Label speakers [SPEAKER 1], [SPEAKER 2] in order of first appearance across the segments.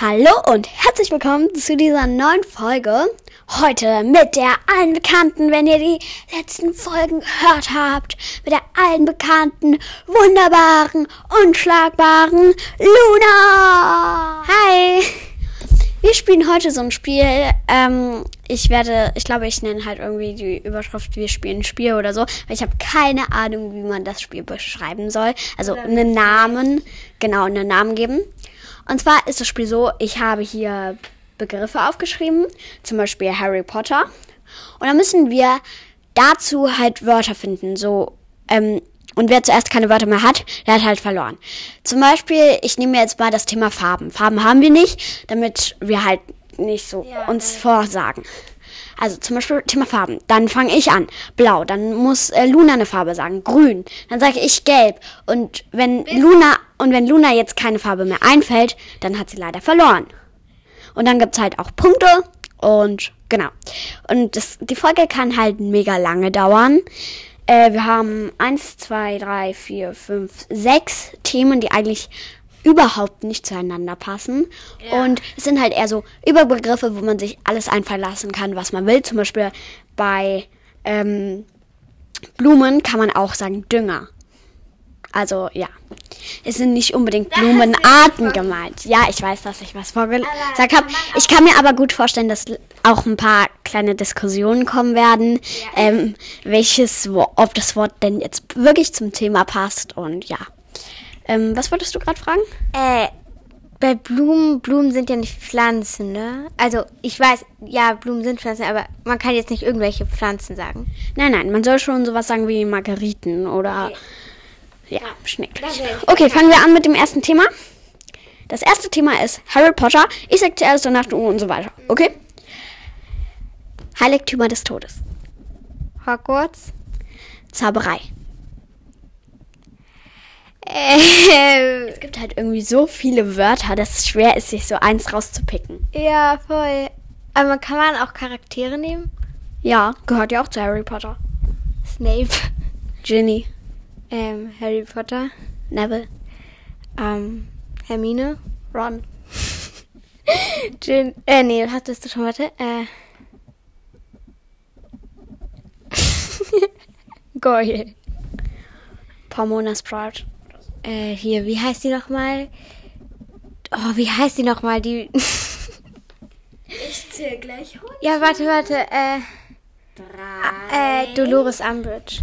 [SPEAKER 1] Hallo und herzlich willkommen zu dieser neuen Folge. Heute mit der allen bekannten, wenn ihr die letzten Folgen gehört habt, mit der allen bekannten, wunderbaren, unschlagbaren Luna. Hi. Wir spielen heute so ein Spiel. Ähm, ich werde, ich glaube, ich nenne halt irgendwie die Überschrift, wir spielen ein Spiel oder so. Weil ich habe keine Ahnung, wie man das Spiel beschreiben soll. Also einen Namen, genau, einen Namen geben. Und zwar ist das Spiel so, ich habe hier Begriffe aufgeschrieben, zum Beispiel Harry Potter. Und dann müssen wir dazu halt Wörter finden. So, ähm, und wer zuerst keine Wörter mehr hat, der hat halt verloren. Zum Beispiel, ich nehme jetzt mal das Thema Farben. Farben haben wir nicht, damit wir halt nicht so
[SPEAKER 2] Ja,
[SPEAKER 1] uns vorsagen. Also zum Beispiel Thema Farben. Dann fange ich an. Blau. Dann muss äh, Luna eine Farbe sagen. Grün. Dann sage ich gelb. Und wenn Luna und wenn Luna jetzt keine Farbe mehr einfällt, dann hat sie leider verloren. Und dann gibt's halt auch Punkte und genau. Und das, die Folge kann halt mega lange dauern. Äh, wir haben eins, zwei, drei, vier, fünf, sechs Themen, die eigentlich überhaupt nicht zueinander passen. Und es sind halt eher so Überbegriffe, wo man sich alles einfallen lassen kann, was man will. Zum Beispiel bei ähm, Blumen kann man auch sagen Dünger. Also ja, es sind nicht unbedingt Blumenarten gemeint. Ja, ich weiß, dass ich was vorgesagt habe. Ich kann mir aber gut vorstellen, dass auch ein paar kleine Diskussionen kommen werden, ähm, welches, ob das Wort denn jetzt wirklich zum Thema passt und ja. Ähm, was wolltest du gerade fragen?
[SPEAKER 2] Äh, bei Blumen, Blumen sind ja nicht Pflanzen, ne? Also, ich weiß, ja, Blumen sind Pflanzen, aber man kann jetzt nicht irgendwelche Pflanzen sagen.
[SPEAKER 1] Nein, nein, man soll schon sowas sagen wie Margeriten oder
[SPEAKER 2] Okay.
[SPEAKER 1] ja, Schneck.
[SPEAKER 2] das wär ich
[SPEAKER 1] Okay, fangen wir an mit dem ersten Thema. Das erste Thema ist Harry Potter. Ich sag zuerst danach du und so weiter. Okay? Heiligtümer des Todes.
[SPEAKER 2] Hogwarts?
[SPEAKER 1] Zauberei.
[SPEAKER 2] Äh,
[SPEAKER 1] Es gibt halt irgendwie so viele Wörter, dass es schwer ist, sich so eins rauszupicken.
[SPEAKER 2] ja, voll. Aber kann man auch Charaktere nehmen?
[SPEAKER 1] Ja, gehört ja auch zu Harry Potter.
[SPEAKER 2] Snape,
[SPEAKER 1] Ginny,
[SPEAKER 2] ähm, Harry Potter,
[SPEAKER 1] Neville,
[SPEAKER 2] ähm, Hermine,
[SPEAKER 1] Ron,
[SPEAKER 2] Jin, äh, nee, hattest du schon, warte, äh. Goyle.
[SPEAKER 1] Pomona Sprout.
[SPEAKER 2] Äh, hier, wie heißt die nochmal? Oh, wie heißt die nochmal? Die.
[SPEAKER 3] Ich zähle gleich hoch.
[SPEAKER 2] ja, warte, warte, äh.
[SPEAKER 3] Drei.
[SPEAKER 2] Äh, Dolores Umbridge.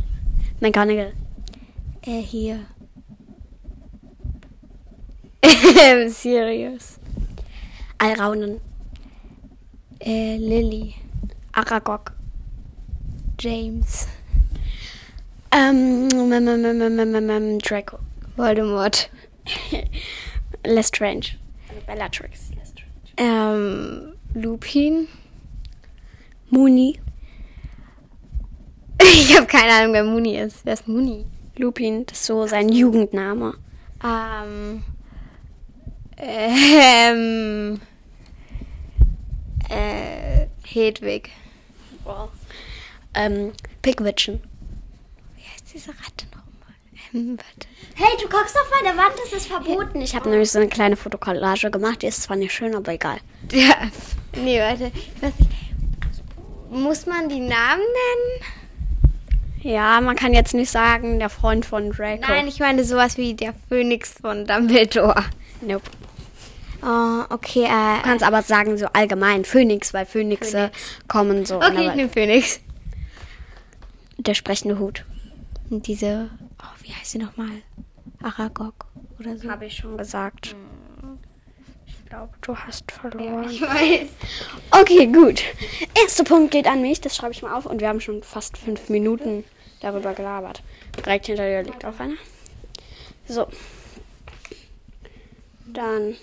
[SPEAKER 1] McGonagall.
[SPEAKER 2] Äh, hier. Ähm, Sirius.
[SPEAKER 1] Alraunen.
[SPEAKER 2] Äh, Lily.
[SPEAKER 1] Aragog.
[SPEAKER 2] James.
[SPEAKER 1] Ähm, mm, mm, mm, Draco.
[SPEAKER 2] Voldemort.
[SPEAKER 1] Lestrange. Bellatrix.
[SPEAKER 2] Ähm, Lupin.
[SPEAKER 1] Mooney.
[SPEAKER 2] Ich habe keine Ahnung, wer Muni ist. Wer ist Muni?
[SPEAKER 1] Lupin, das ist so sein Jugendname.
[SPEAKER 2] Ähm. Ähm. Äh, Hedwig.
[SPEAKER 1] Ähm, Pickwitchen.
[SPEAKER 2] Wie heißt diese Ratte nochmal? Warte.
[SPEAKER 3] Hey, du guckst auf meine Wand, das ist verboten.
[SPEAKER 1] Ich habe nämlich so eine kleine Fotokollage gemacht. Die ist zwar nicht schön, aber egal.
[SPEAKER 2] Ja. Nee, warte. Ich weiß nicht. Muss man die Namen nennen?
[SPEAKER 1] Ja, man kann jetzt nicht sagen, der Freund von Draco.
[SPEAKER 2] Nein, ich meine sowas wie der Phönix von Dumbledore.
[SPEAKER 1] Nope.
[SPEAKER 2] Oh, okay,
[SPEAKER 1] Du
[SPEAKER 2] äh.
[SPEAKER 1] kannst aber sagen so allgemein Phönix, weil Phönixe kommen so.
[SPEAKER 2] Okay, ich nehme Phönix.
[SPEAKER 1] Der sprechende Hut.
[SPEAKER 2] Und diese. Oh, wie heißt sie nochmal? Aragog oder so.
[SPEAKER 1] Habe ich schon gesagt. Ich glaube, du hast verloren.
[SPEAKER 2] Ich weiß.
[SPEAKER 1] Okay, gut. Erster Punkt geht an mich. Das schreibe ich mal auf. Und wir haben schon fast fünf Minuten darüber gelabert. Direkt hinter dir liegt auch einer. So. Dann.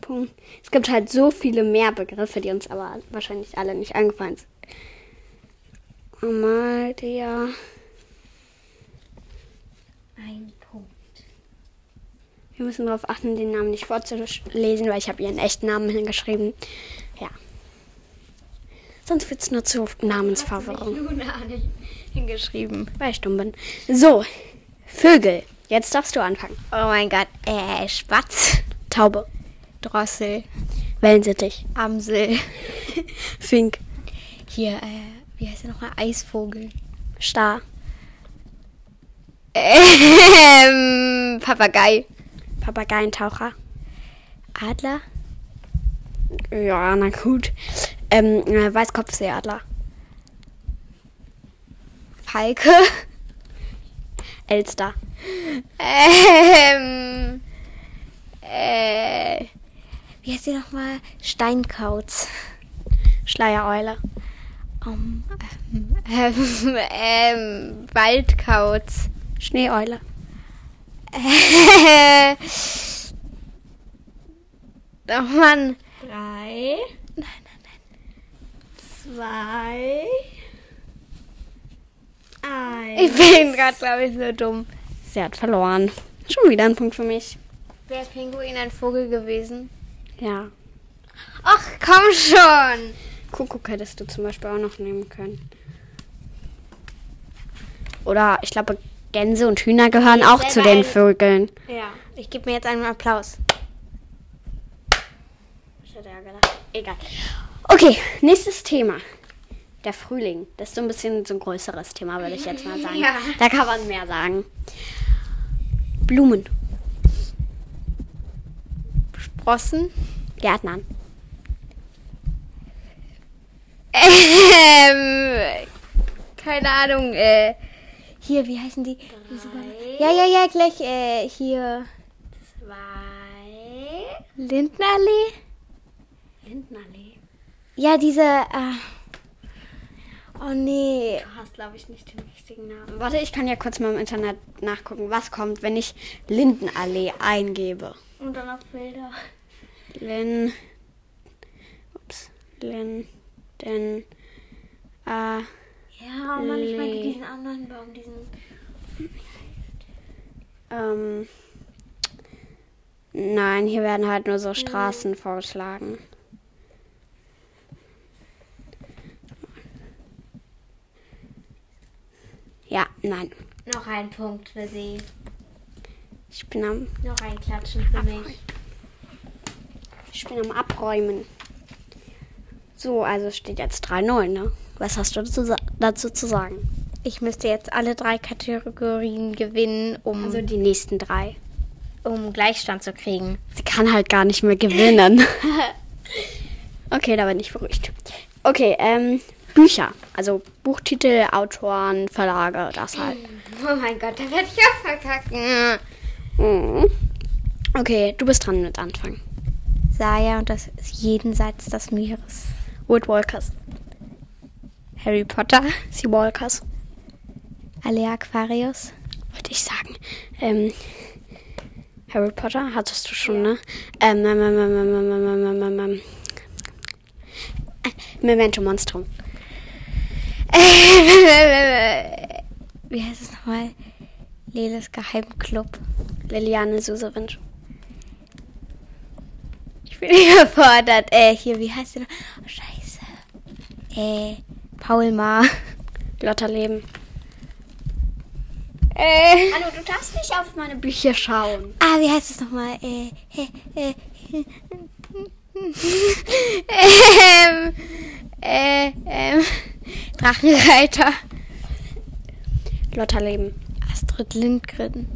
[SPEAKER 1] Punkt. Es gibt halt so viele mehr Begriffe, die uns aber wahrscheinlich alle nicht eingefallen sind. Amalia.
[SPEAKER 3] Ein Punkt.
[SPEAKER 1] Wir müssen darauf achten, den Namen nicht vorzulesen, weil ich habe ihren echten Namen hingeschrieben. Ja. Sonst wird es nur zu Namensverwirrung,
[SPEAKER 2] Luna nicht hingeschrieben.
[SPEAKER 1] weil ich dumm bin. So, Vögel. Jetzt darfst du anfangen.
[SPEAKER 2] Oh mein Gott. Äh, Spatz.
[SPEAKER 1] Taube.
[SPEAKER 2] Drossel.
[SPEAKER 1] Wellensittich.
[SPEAKER 2] Amsel.
[SPEAKER 1] Fink.
[SPEAKER 2] Hier, äh, wie heißt der nochmal? Eisvogel.
[SPEAKER 1] Star.
[SPEAKER 2] Ähm, Papagei.
[SPEAKER 1] Papageientaucher.
[SPEAKER 2] Adler.
[SPEAKER 1] Ja, na gut. Ähm, äh, Weißkopfseeadler.
[SPEAKER 2] Falke.
[SPEAKER 1] Elster.
[SPEAKER 2] Ähm, äh, wie heißt die nochmal? Steinkauz.
[SPEAKER 1] Schleiereule.
[SPEAKER 2] Um, ähm, ähm, ähm, Waldkauz.
[SPEAKER 1] Schneeeule.
[SPEAKER 2] Oh Mann.
[SPEAKER 3] Drei.
[SPEAKER 2] Nein, nein, nein.
[SPEAKER 3] Zwei. Eins.
[SPEAKER 2] Ich bin gerade, glaube ich, so dumm.
[SPEAKER 1] Sie hat verloren. Schon wieder ein Punkt für mich.
[SPEAKER 2] Wäre Pinguin ein Vogel gewesen?
[SPEAKER 1] Ja.
[SPEAKER 2] Ach, komm schon.
[SPEAKER 1] Kuckuck hättest du zum Beispiel auch noch nehmen können. Oder ich glaube, Gänse und Hühner gehören
[SPEAKER 2] Nee,
[SPEAKER 1] auch zu den
[SPEAKER 2] ein-
[SPEAKER 1] Vögeln.
[SPEAKER 2] Ja. Ich gebe mir jetzt einen Applaus.
[SPEAKER 1] Ich hätte ja gedacht. Egal. Okay, nächstes Thema. Der Frühling. Das ist so ein bisschen so ein größeres Thema, würde ich jetzt mal sagen.
[SPEAKER 2] Ja.
[SPEAKER 1] Da kann man mehr sagen. Blumen.
[SPEAKER 2] Sprossen.
[SPEAKER 1] Gärtnern.
[SPEAKER 2] Ähm, keine Ahnung, äh, hier, wie heißen die? Ja, ja, ja, gleich, äh, hier,
[SPEAKER 3] Zwei.
[SPEAKER 2] Lindenallee?
[SPEAKER 1] Lindenallee.
[SPEAKER 2] Ja, diese, äh, oh nee,
[SPEAKER 1] Du hast, glaube ich, nicht den richtigen Namen. Warte, ich kann ja kurz mal im Internet nachgucken, was kommt, wenn ich Lindenallee eingebe.
[SPEAKER 3] Und dann auf Bilder.
[SPEAKER 1] Lin. Ups. Linden. Äh,
[SPEAKER 3] Ja, Mann, ich meine
[SPEAKER 1] Lee.
[SPEAKER 3] diesen anderen Baum, diesen.
[SPEAKER 1] ähm. Nein, hier werden halt nur so Straßen vorgeschlagen. Ja, nein.
[SPEAKER 3] Noch ein Punkt für sie.
[SPEAKER 1] Ich bin am,
[SPEAKER 3] Noch ein Klatschen für mich.
[SPEAKER 1] ich bin am Abräumen. So, also es steht jetzt 3-0, ne? Was hast du dazu, dazu zu sagen?
[SPEAKER 2] ich müsste jetzt alle drei Kategorien gewinnen, um,
[SPEAKER 1] Also die nächsten drei.
[SPEAKER 2] um Gleichstand zu kriegen.
[SPEAKER 1] Sie kann halt gar nicht mehr gewinnen. okay, da bin ich beruhigt. Okay, ähm, Bücher. Also Buchtitel, Autoren, Verlage, das halt.
[SPEAKER 2] Oh mein Gott, da werde ich auch verkacken.
[SPEAKER 1] Mhm. Okay, du bist dran mit Anfang.
[SPEAKER 2] Saya und das ist jenseits des Meeres.
[SPEAKER 1] Woodwalkers.
[SPEAKER 2] Harry Potter.
[SPEAKER 1] Sea Walkers.
[SPEAKER 2] Alle Aquarius.
[SPEAKER 1] Wollte ich sagen. Ähm, Harry Potter hattest du schon, ne? Ähm, ähm, ähm, ähm, ähm, ähm, ähm, ähm, ähm, ähm äh, Memento Monstrum.
[SPEAKER 2] Äh, wie heißt es nochmal? Leles Geheimclub.
[SPEAKER 1] Liliane Susewinsch.
[SPEAKER 2] Ich bin überfordert. Äh, hier, wie heißt sie noch? Oh, scheiße. Äh. Paul Maar.
[SPEAKER 1] Lotta Leben.
[SPEAKER 2] Äh,
[SPEAKER 1] Hallo, du darfst nicht auf meine Bücher schauen.
[SPEAKER 2] ah, wie heißt es nochmal? Äh, äh, äh, ähm, äh, ähm, Drachenreiter.
[SPEAKER 1] Lotta Leben.
[SPEAKER 2] Astrid Lindgren.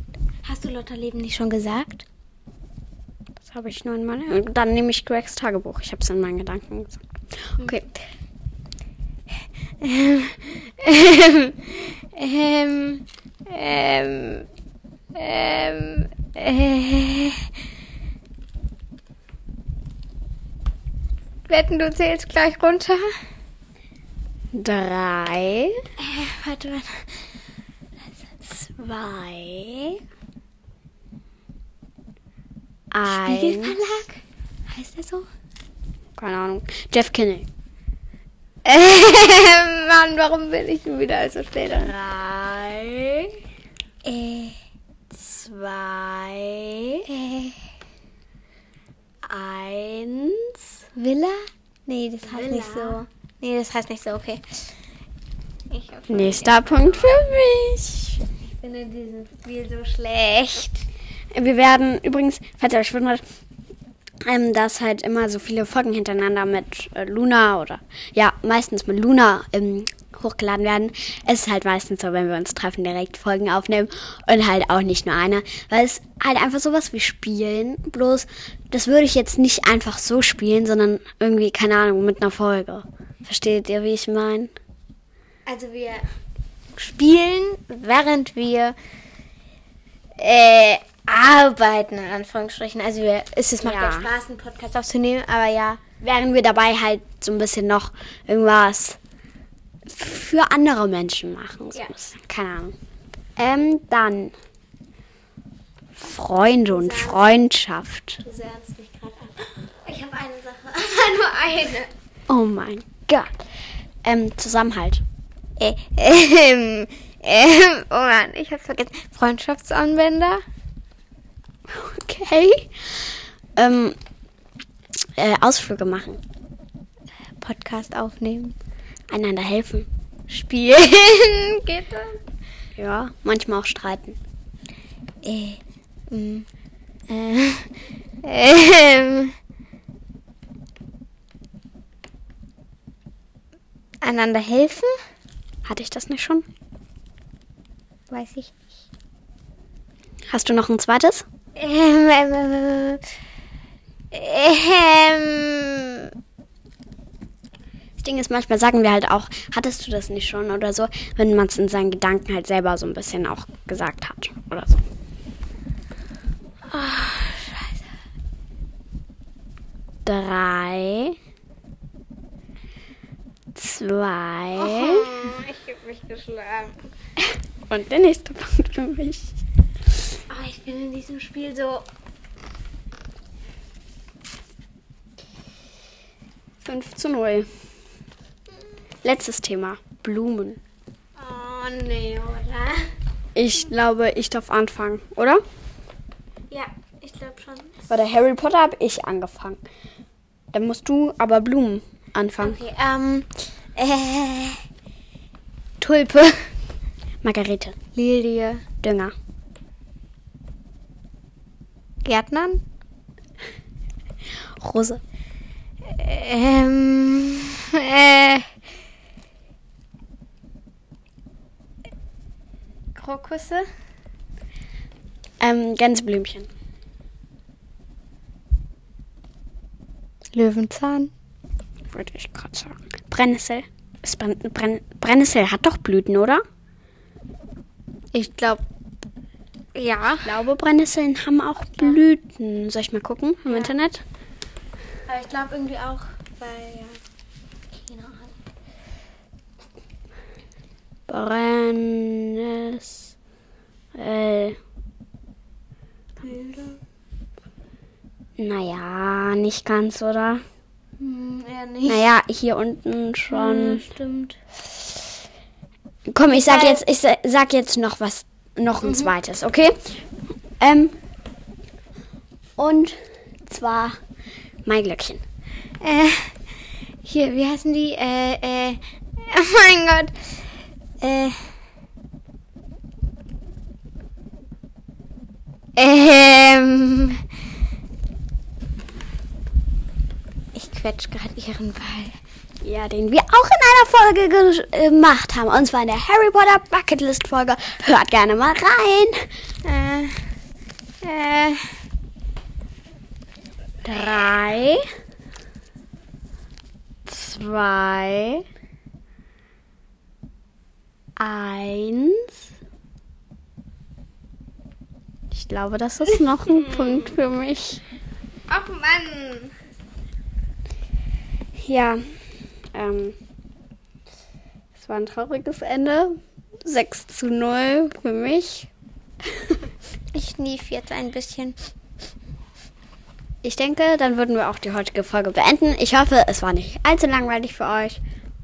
[SPEAKER 2] Hast du Lotta Leben nicht schon gesagt?
[SPEAKER 1] Das habe ich nur in meiner. Dann nehme ich Gregs Tagebuch. Ich habe es in meinen Gedanken gesagt. Okay.
[SPEAKER 2] Ähm, ähm, ähm, ähm, ähm, äh. Wetten, du zählst gleich runter?
[SPEAKER 1] Drei,
[SPEAKER 2] Äh, warte, warte.
[SPEAKER 1] zwei, eins.
[SPEAKER 2] Spiegelverlag? Heißt der so?
[SPEAKER 1] Keine Ahnung. Jeff Kinney.
[SPEAKER 2] Ähm, Mann, warum bin ich wieder so spät? dran?
[SPEAKER 1] Drei,
[SPEAKER 2] Äh,
[SPEAKER 1] zwei,
[SPEAKER 2] äh,
[SPEAKER 1] eins.
[SPEAKER 2] Villa? Nee, das heißt
[SPEAKER 1] Villa.
[SPEAKER 2] nicht so. Nee, das heißt nicht so, okay.
[SPEAKER 1] Nächster Punkt für mich.
[SPEAKER 2] Ich bin in diesem Spiel so schlecht.
[SPEAKER 1] Wir werden übrigens, falls ihr euch wundert, ähm, dass halt immer so viele Folgen hintereinander mit äh, Luna oder ja, meistens mit Luna ähm, hochgeladen werden. Es ist halt meistens so, wenn wir uns treffen, direkt Folgen aufnehmen und halt auch nicht nur eine, weil es halt einfach sowas wie Spielen, bloß das würde ich jetzt nicht einfach so spielen, sondern irgendwie, keine Ahnung, mit einer Folge. Versteht ihr, wie ich meine?
[SPEAKER 2] Also wir spielen, während wir äh, arbeiten, in Anführungsstrichen. Also wir, es ist macht
[SPEAKER 1] Ja.
[SPEAKER 2] Spaß, einen Podcast aufzunehmen, aber ja.
[SPEAKER 1] Während wir dabei halt so ein bisschen noch irgendwas für andere Menschen machen. So
[SPEAKER 2] Ja.
[SPEAKER 1] Keine Ahnung. Ähm, dann Freunde und Freundschaft.
[SPEAKER 2] Du sernst mich gerade an. Ich habe eine Sache. Nur eine.
[SPEAKER 1] Oh mein Gott. Ähm, Zusammenhalt.
[SPEAKER 2] Äh, ähm, ähm, oh Mann, ich hab's vergessen. Freundschaftsanwender?
[SPEAKER 1] Okay. Ähm, äh, Ausflüge machen.
[SPEAKER 2] Podcast aufnehmen.
[SPEAKER 1] Einander helfen.
[SPEAKER 2] Spielen. Geht das?
[SPEAKER 1] Ja, manchmal auch streiten.
[SPEAKER 2] Äh, mm, äh, ähm, einander helfen?
[SPEAKER 1] Hatte ich das nicht schon?
[SPEAKER 2] Weiß ich.
[SPEAKER 1] Hast du noch ein zweites?
[SPEAKER 2] Ähm, ähm, ähm,
[SPEAKER 1] Das Ding ist, manchmal sagen wir halt auch, hattest du das nicht schon oder so, wenn man es in seinen Gedanken halt selber so ein bisschen auch gesagt hat oder so. Drei. Zwei.
[SPEAKER 2] ich hab mich geschlagen.
[SPEAKER 1] Und der nächste Punkt für mich.
[SPEAKER 2] Ich bin in diesem Spiel so.
[SPEAKER 1] 5 zu 0. Letztes Thema. Blumen.
[SPEAKER 2] Oh nee, oder?
[SPEAKER 1] Ich glaube, ich darf anfangen, oder?
[SPEAKER 2] Ja, ich glaube schon.
[SPEAKER 1] Bei der Harry Potter habe ich angefangen. Dann musst du aber Blumen anfangen.
[SPEAKER 2] Okay, ähm, äh, Tulpe,
[SPEAKER 1] Margarete.
[SPEAKER 2] Lilie,
[SPEAKER 1] Dünger.
[SPEAKER 2] Gärtnern,
[SPEAKER 1] Rose.
[SPEAKER 2] ähm, äh, Krokusse,
[SPEAKER 1] Ähm, Gänseblümchen.
[SPEAKER 2] Löwenzahn,
[SPEAKER 1] Würde ich gerade sagen. Brennnessel. Brenn Brennnessel hat doch Blüten, oder?
[SPEAKER 2] ich glaube, ja.
[SPEAKER 1] Ich glaube, Brennnesseln haben auch Blüten. Soll ich mal gucken im Internet?
[SPEAKER 2] Aber ich glaube irgendwie auch, weil, ja, keine Ahnung.
[SPEAKER 1] Brennnessel. Naja, nicht ganz, oder?
[SPEAKER 2] Hm, eher nicht.
[SPEAKER 1] Naja, hier unten schon.
[SPEAKER 2] Hm, stimmt.
[SPEAKER 1] Komm, ich sag jetzt, ich sa- sag jetzt noch was, noch ein zweites, okay? Ähm, und zwar Maiglöckchen.
[SPEAKER 2] Äh, hier, wie heißen die? Äh, äh, oh mein Gott. Äh. Ähm. Ich quetsch gerade ihren Ball.
[SPEAKER 1] Ja, den wir auch in einer Folge ge- gemacht haben. Und zwar in der Harry Potter Bucketlist Folge. Hört gerne mal rein.
[SPEAKER 2] Äh. Äh.
[SPEAKER 1] Drei, zwei, eins. Ich glaube, das ist noch ein Punkt für mich.
[SPEAKER 2] Ach Mann.
[SPEAKER 1] Ja, ähm, es war ein trauriges Ende. 6 zu 0 für mich.
[SPEAKER 2] Ich nief jetzt ein bisschen.
[SPEAKER 1] Ich denke, dann würden wir auch die heutige Folge beenden. Ich hoffe, es war nicht allzu langweilig für euch.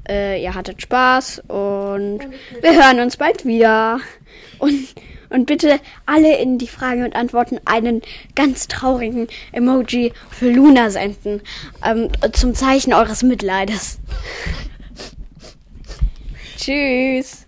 [SPEAKER 1] Äh, ihr hattet Spaß und wir hören uns bald wieder. Und, und bitte alle in die Fragen und Antworten einen ganz traurigen Emoji für Luna senden. Ähm, zum Zeichen eures Mitleides. Tschüss.